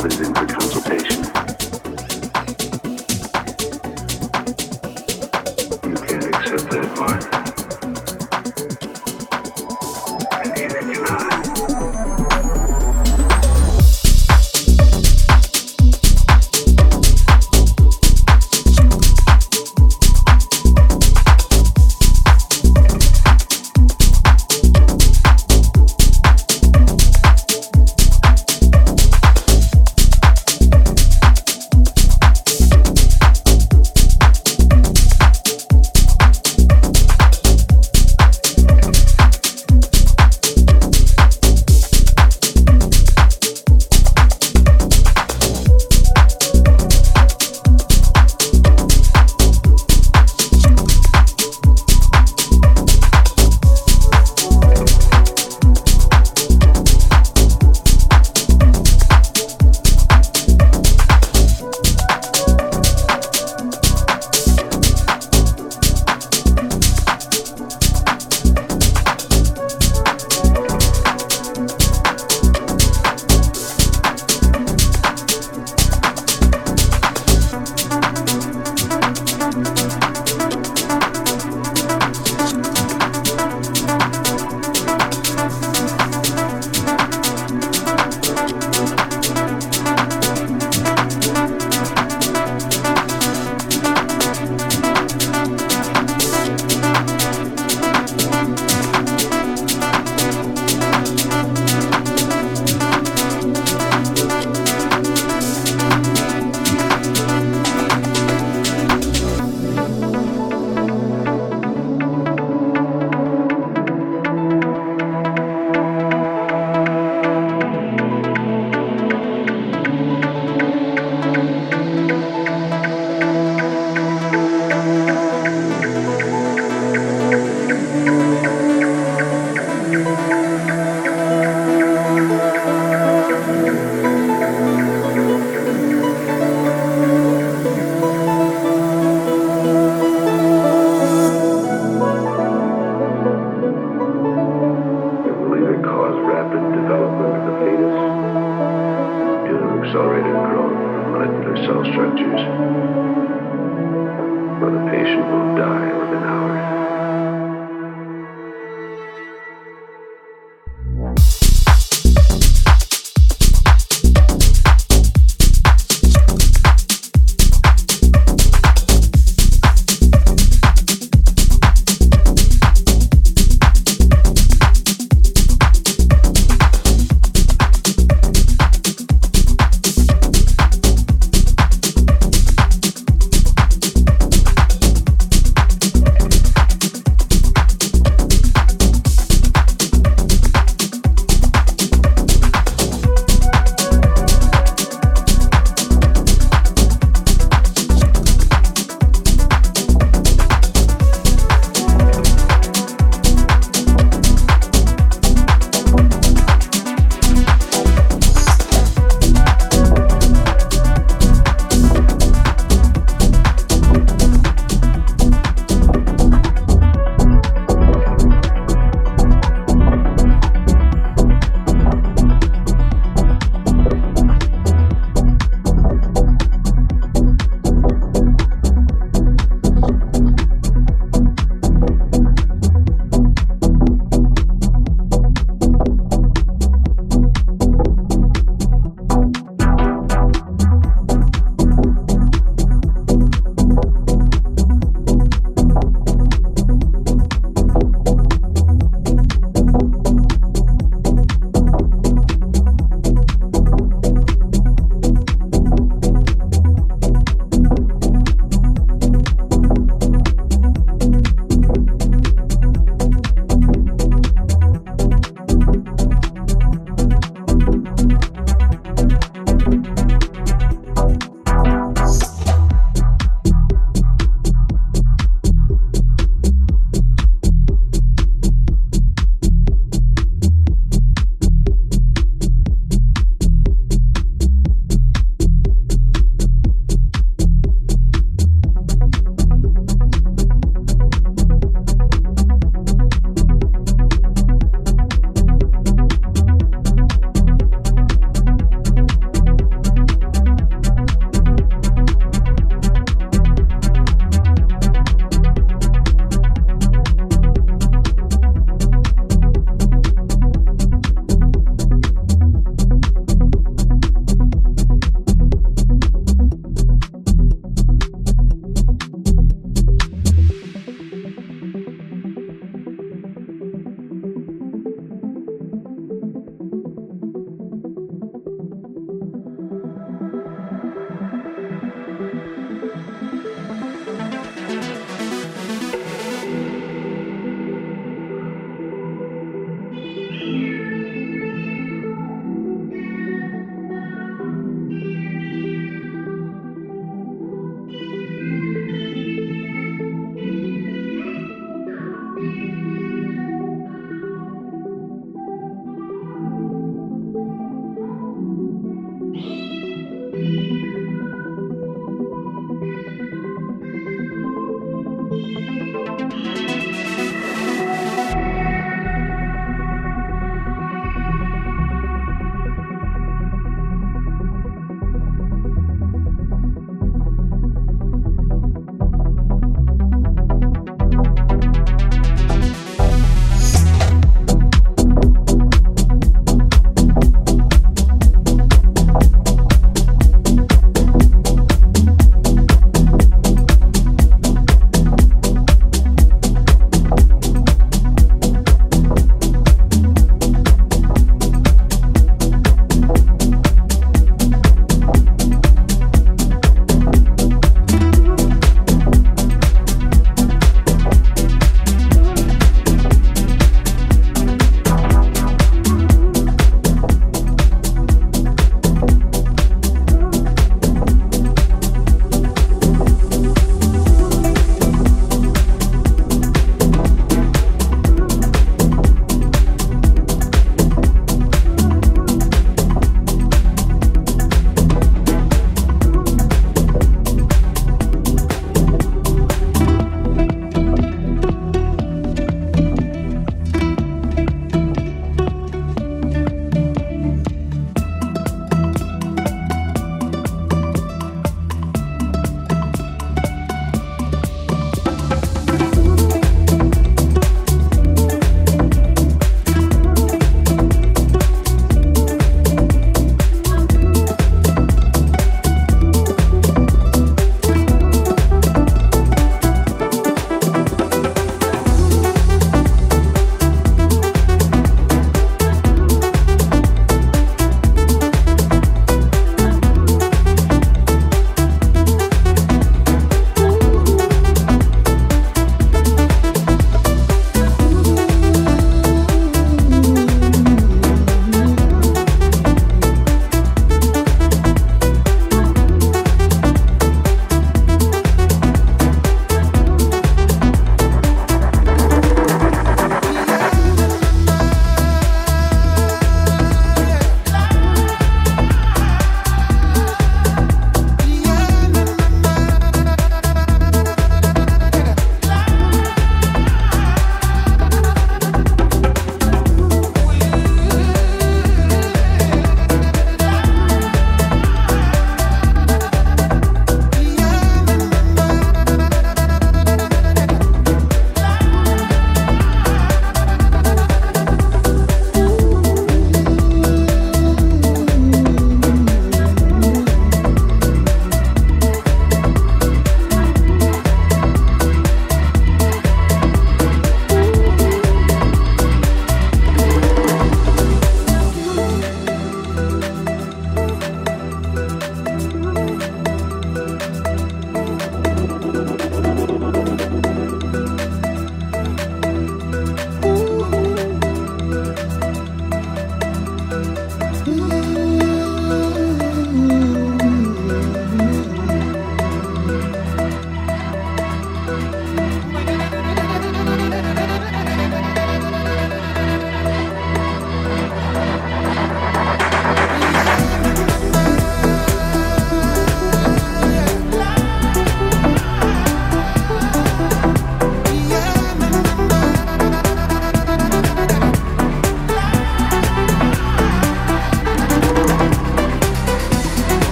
diamonds in production.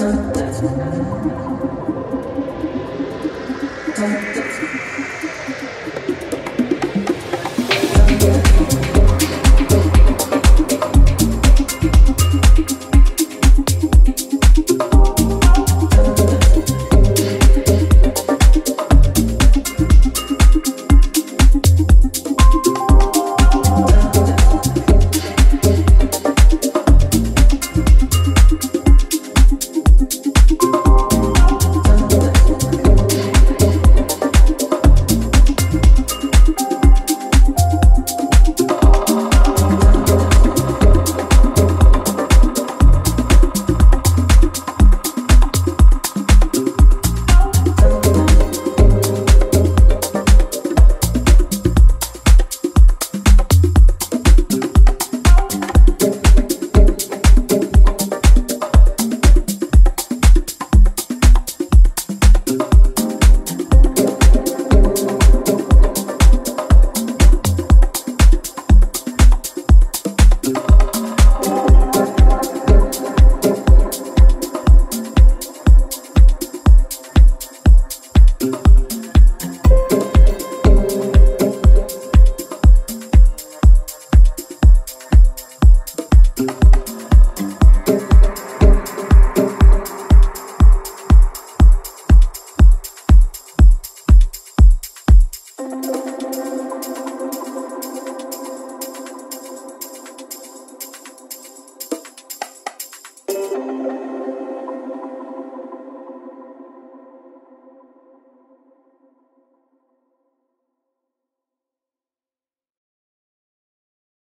Don't